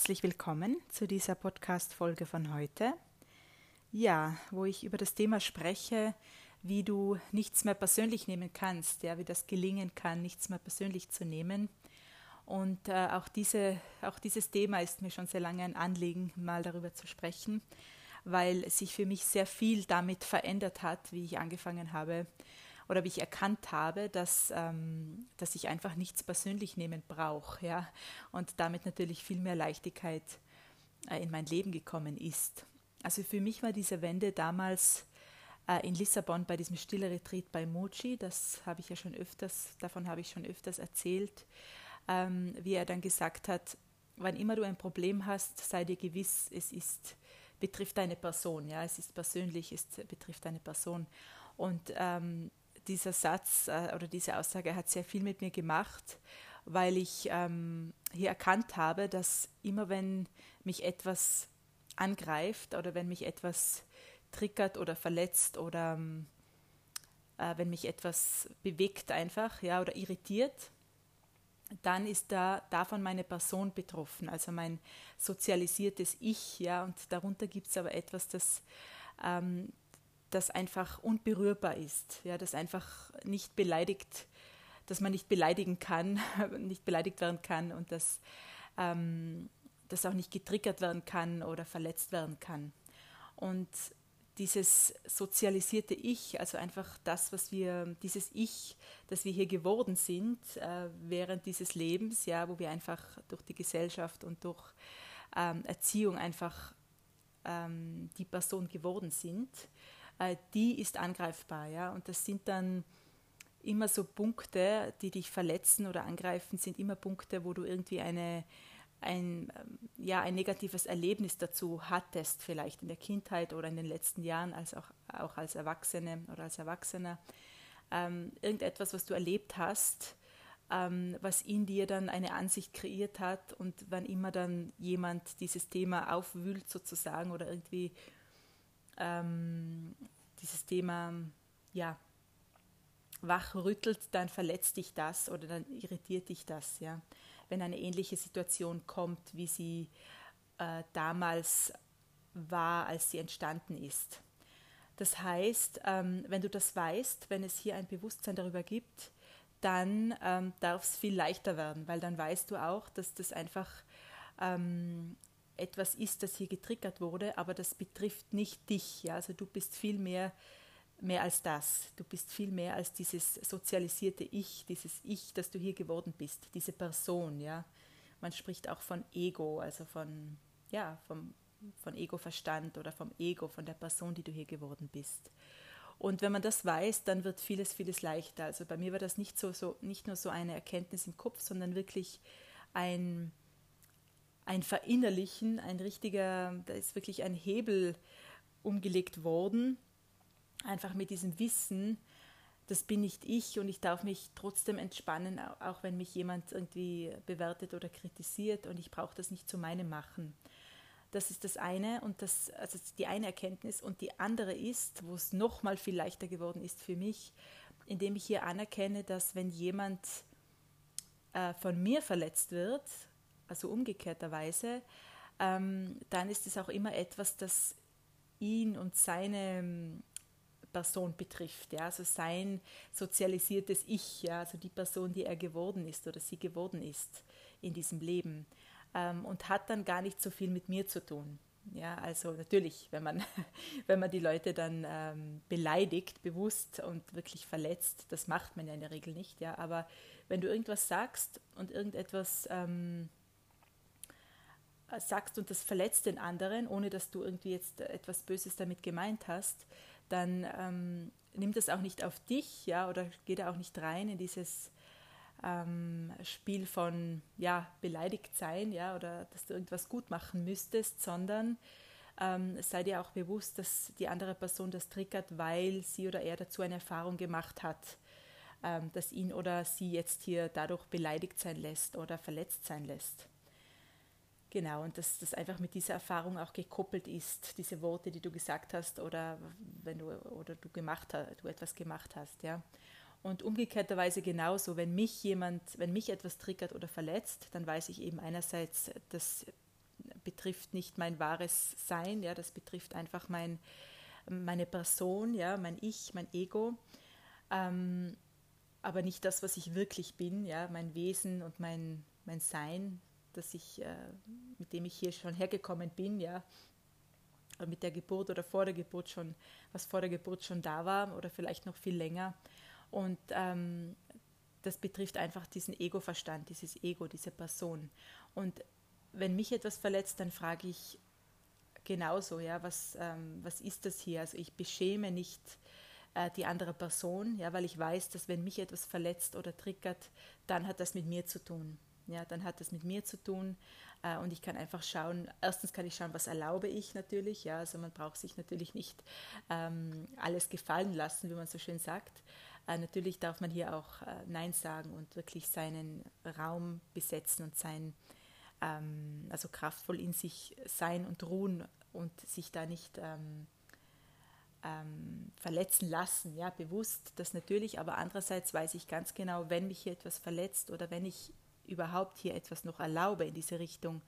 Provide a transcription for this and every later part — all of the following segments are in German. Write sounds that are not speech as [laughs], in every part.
herzlich willkommen zu dieser Podcast-Folge von heute. Ja, wo ich über das Thema spreche, wie du nichts mehr persönlich nehmen kannst, ja, wie das gelingen kann, nichts mehr persönlich zu nehmen. Und äh, auch, diese, auch dieses Thema ist mir schon sehr lange ein Anliegen, mal darüber zu sprechen, weil sich für mich sehr viel damit verändert hat, wie ich angefangen habe, oder wie ich erkannt habe, dass, ähm, dass ich einfach nichts persönlich nehmen brauche, ja, und damit natürlich viel mehr Leichtigkeit äh, in mein Leben gekommen ist. Also für mich war diese Wende damals äh, in Lissabon bei diesem Stille Retreat bei Mochi, das habe ich ja schon öfters, davon habe ich schon öfters erzählt, ähm, wie er dann gesagt hat, wann immer du ein Problem hast, sei dir gewiss, es ist betrifft eine Person, ja, es ist persönlich, es betrifft eine Person. Und ähm, dieser Satz äh, oder diese Aussage hat sehr viel mit mir gemacht, weil ich ähm, hier erkannt habe, dass immer wenn mich etwas angreift oder wenn mich etwas triggert oder verletzt oder ähm, äh, wenn mich etwas bewegt einfach, ja, oder irritiert, dann ist da davon meine Person betroffen, also mein sozialisiertes Ich, ja, und darunter gibt es aber etwas, das ähm, das einfach unberührbar ist, ja, das einfach nicht beleidigt, dass man nicht beleidigen kann, [laughs] nicht beleidigt werden kann und dass ähm, das auch nicht getriggert werden kann oder verletzt werden kann. Und dieses sozialisierte Ich, also einfach das, was wir, dieses Ich, das wir hier geworden sind äh, während dieses Lebens, ja, wo wir einfach durch die Gesellschaft und durch ähm, Erziehung einfach ähm, die Person geworden sind, äh, die ist angreifbar. Ja? Und das sind dann immer so Punkte, die dich verletzen oder angreifen, sind immer Punkte, wo du irgendwie eine, ein, ähm, ja, ein negatives Erlebnis dazu hattest, vielleicht in der Kindheit oder in den letzten Jahren, als auch, auch als Erwachsene oder als Erwachsener. Ähm, irgendetwas, was du erlebt hast, ähm, was in dir dann eine Ansicht kreiert hat und wann immer dann jemand dieses Thema aufwühlt sozusagen oder irgendwie ähm, dieses Thema ja, wachrüttelt, dann verletzt dich das oder dann irritiert dich das. Ja? Wenn eine ähnliche Situation kommt, wie sie äh, damals war, als sie entstanden ist. Das heißt, ähm, wenn du das weißt, wenn es hier ein Bewusstsein darüber gibt, dann ähm, darf es viel leichter werden, weil dann weißt du auch, dass das einfach ähm, etwas ist, das hier getriggert wurde, aber das betrifft nicht dich. Ja? Also du bist viel mehr, mehr als das. Du bist viel mehr als dieses sozialisierte Ich, dieses Ich, das du hier geworden bist, diese Person. Ja? Man spricht auch von Ego, also von, ja, vom, von Ego-Verstand oder vom Ego, von der Person, die du hier geworden bist. Und wenn man das weiß, dann wird vieles, vieles leichter. Also bei mir war das nicht so, so nicht nur so eine Erkenntnis im Kopf, sondern wirklich ein, ein Verinnerlichen, ein richtiger, da ist wirklich ein Hebel umgelegt worden, einfach mit diesem Wissen, das bin nicht ich und ich darf mich trotzdem entspannen, auch wenn mich jemand irgendwie bewertet oder kritisiert und ich brauche das nicht zu meinem machen. Das ist das eine und das, also die eine Erkenntnis und die andere ist, wo es nochmal viel leichter geworden ist für mich, indem ich hier anerkenne, dass wenn jemand äh, von mir verletzt wird also umgekehrterweise, ähm, dann ist es auch immer etwas, das ihn und seine ähm, Person betrifft, ja, also sein sozialisiertes Ich, ja, also die Person, die er geworden ist oder sie geworden ist in diesem Leben ähm, und hat dann gar nicht so viel mit mir zu tun. Ja, also natürlich, wenn man, [laughs] wenn man die Leute dann ähm, beleidigt, bewusst und wirklich verletzt, das macht man ja in der Regel nicht, ja, aber wenn du irgendwas sagst und irgendetwas ähm, sagst und das verletzt den anderen, ohne dass du irgendwie jetzt etwas Böses damit gemeint hast, dann ähm, nimm das auch nicht auf dich, ja, oder geh da auch nicht rein in dieses ähm, Spiel von ja, beleidigt sein, ja, oder dass du irgendwas gut machen müsstest, sondern ähm, sei dir auch bewusst, dass die andere Person das triggert, weil sie oder er dazu eine Erfahrung gemacht hat, ähm, dass ihn oder sie jetzt hier dadurch beleidigt sein lässt oder verletzt sein lässt. Genau, und dass das einfach mit dieser Erfahrung auch gekoppelt ist, diese Worte, die du gesagt hast oder wenn du oder du gemacht hast, du etwas gemacht hast, ja. Und umgekehrterweise genauso, wenn mich jemand, wenn mich etwas triggert oder verletzt, dann weiß ich eben einerseits, dass betrifft nicht mein wahres Sein, ja, das betrifft einfach mein, meine Person, ja, mein Ich, mein Ego, ähm, aber nicht das, was ich wirklich bin, ja, mein Wesen und mein, mein Sein, das ich, äh, mit dem ich hier schon hergekommen bin, ja, mit der Geburt oder vor der Geburt schon, was vor der Geburt schon da war oder vielleicht noch viel länger. Und ähm, das betrifft einfach diesen Ego-Verstand, dieses Ego, diese Person. Und wenn mich etwas verletzt, dann frage ich genauso, ja, was, ähm, was ist das hier? Also ich beschäme nicht äh, die andere Person, ja, weil ich weiß, dass wenn mich etwas verletzt oder triggert, dann hat das mit mir zu tun. Ja, dann hat das mit mir zu tun. Äh, und ich kann einfach schauen, erstens kann ich schauen, was erlaube ich natürlich, ja, also man braucht sich natürlich nicht ähm, alles gefallen lassen, wie man so schön sagt. Äh, natürlich darf man hier auch äh, Nein sagen und wirklich seinen Raum besetzen und sein, ähm, also kraftvoll in sich sein und ruhen und sich da nicht ähm, ähm, verletzen lassen, ja, bewusst das natürlich, aber andererseits weiß ich ganz genau, wenn mich hier etwas verletzt oder wenn ich überhaupt hier etwas noch erlaube in diese Richtung,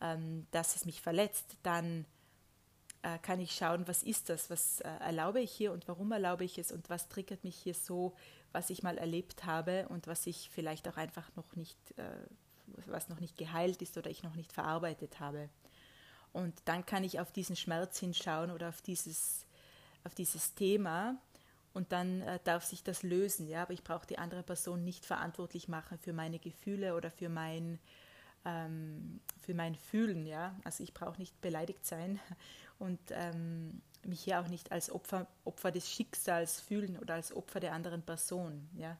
ähm, dass es mich verletzt, dann äh, kann ich schauen, was ist das, was äh, erlaube ich hier und warum erlaube ich es und was triggert mich hier so, was ich mal erlebt habe und was ich vielleicht auch einfach noch nicht, äh, was noch nicht geheilt ist oder ich noch nicht verarbeitet habe. Und dann kann ich auf diesen Schmerz hinschauen oder auf dieses, auf dieses Thema und dann äh, darf sich das lösen, ja, aber ich brauche die andere Person nicht verantwortlich machen für meine Gefühle oder für mein, ähm, für mein Fühlen, ja, also ich brauche nicht beleidigt sein und ähm, mich hier auch nicht als Opfer, Opfer des Schicksals fühlen oder als Opfer der anderen Person, ja,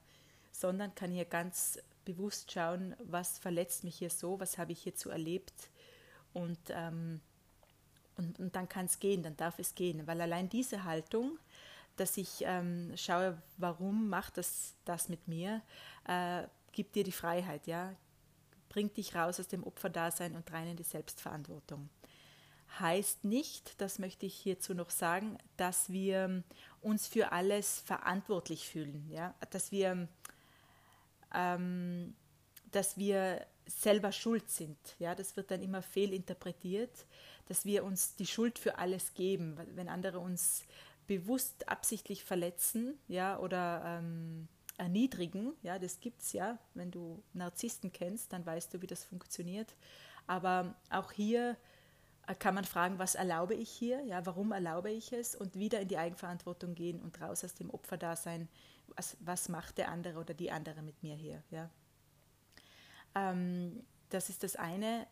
sondern kann hier ganz bewusst schauen, was verletzt mich hier so, was habe ich hierzu erlebt und, ähm, und, und dann kann es gehen, dann darf es gehen, weil allein diese Haltung, dass ich ähm, schaue, warum macht das das mit mir, äh, gibt dir die Freiheit, ja, bringt dich raus aus dem Opferdasein und rein in die Selbstverantwortung. Heißt nicht, das möchte ich hierzu noch sagen, dass wir uns für alles verantwortlich fühlen, ja, dass wir, ähm, dass wir selber schuld sind, ja, das wird dann immer fehlinterpretiert, dass wir uns die Schuld für alles geben, wenn andere uns bewusst absichtlich verletzen, ja, oder ähm, erniedrigen, ja, das gibt's ja. Wenn du Narzissten kennst, dann weißt du, wie das funktioniert. Aber auch hier äh, kann man fragen, was erlaube ich hier, ja, warum erlaube ich es und wieder in die Eigenverantwortung gehen und raus aus dem Opferdasein, was, was macht der andere oder die andere mit mir hier, ja. Ähm, das ist das eine,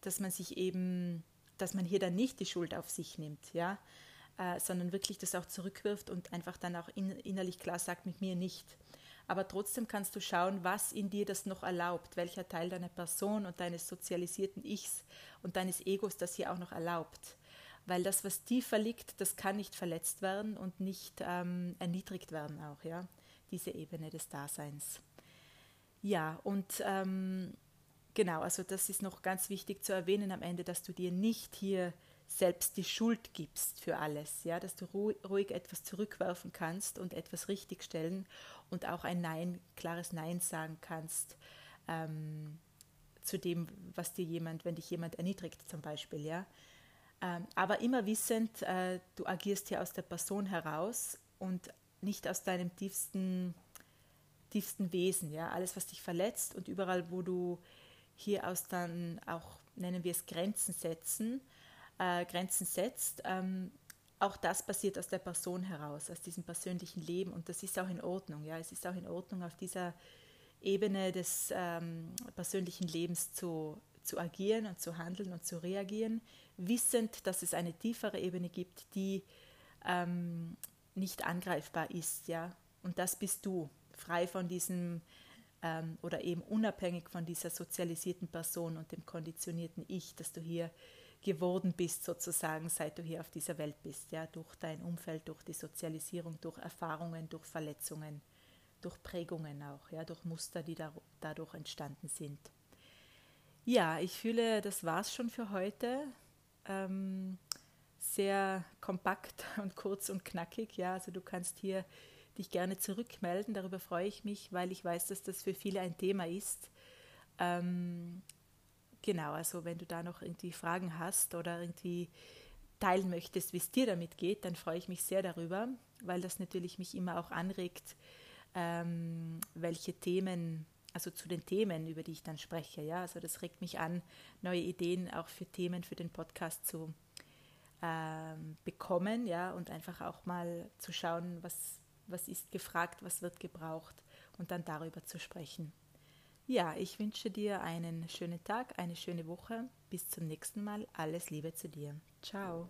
dass man sich eben, dass man hier dann nicht die Schuld auf sich nimmt, ja, äh, sondern wirklich das auch zurückwirft und einfach dann auch in, innerlich klar sagt, mit mir nicht. Aber trotzdem kannst du schauen, was in dir das noch erlaubt, welcher Teil deiner Person und deines sozialisierten Ichs und deines Egos das hier auch noch erlaubt. Weil das, was tiefer liegt, das kann nicht verletzt werden und nicht ähm, erniedrigt werden auch, ja, diese Ebene des Daseins. Ja, und ähm, genau, also das ist noch ganz wichtig zu erwähnen am Ende, dass du dir nicht hier selbst die Schuld gibst für alles, ja, dass du ruhig etwas zurückwerfen kannst und etwas richtigstellen und auch ein Nein, klares Nein sagen kannst ähm, zu dem, was dir jemand, wenn dich jemand erniedrigt zum Beispiel, ja. Ähm, aber immer wissend, äh, du agierst hier aus der Person heraus und nicht aus deinem tiefsten, tiefsten Wesen, ja. Alles, was dich verletzt und überall, wo du hier aus dann auch, nennen wir es Grenzen setzen, äh, Grenzen setzt, ähm, auch das passiert aus der Person heraus, aus diesem persönlichen Leben und das ist auch in Ordnung. Ja, es ist auch in Ordnung, auf dieser Ebene des ähm, persönlichen Lebens zu, zu agieren und zu handeln und zu reagieren, wissend, dass es eine tiefere Ebene gibt, die ähm, nicht angreifbar ist. Ja, und das bist du, frei von diesem ähm, oder eben unabhängig von dieser sozialisierten Person und dem konditionierten Ich, dass du hier geworden bist, sozusagen, seit du hier auf dieser Welt bist, ja, durch dein Umfeld, durch die Sozialisierung, durch Erfahrungen, durch Verletzungen, durch Prägungen auch, ja, durch Muster, die da, dadurch entstanden sind. Ja, ich fühle, das war's schon für heute. Ähm, sehr kompakt [laughs] und kurz und knackig, ja, also du kannst hier dich gerne zurückmelden, darüber freue ich mich, weil ich weiß, dass das für viele ein Thema ist. Ähm, genau, also wenn du da noch irgendwie Fragen hast oder irgendwie teilen möchtest, wie es dir damit geht, dann freue ich mich sehr darüber, weil das natürlich mich immer auch anregt, ähm, welche Themen, also zu den Themen, über die ich dann spreche. Ja, also das regt mich an, neue Ideen auch für Themen für den Podcast zu ähm, bekommen, ja, und einfach auch mal zu schauen, was, was ist gefragt, was wird gebraucht und dann darüber zu sprechen. Ja, ich wünsche dir einen schönen Tag, eine schöne Woche. Bis zum nächsten Mal. Alles Liebe zu dir. Ciao.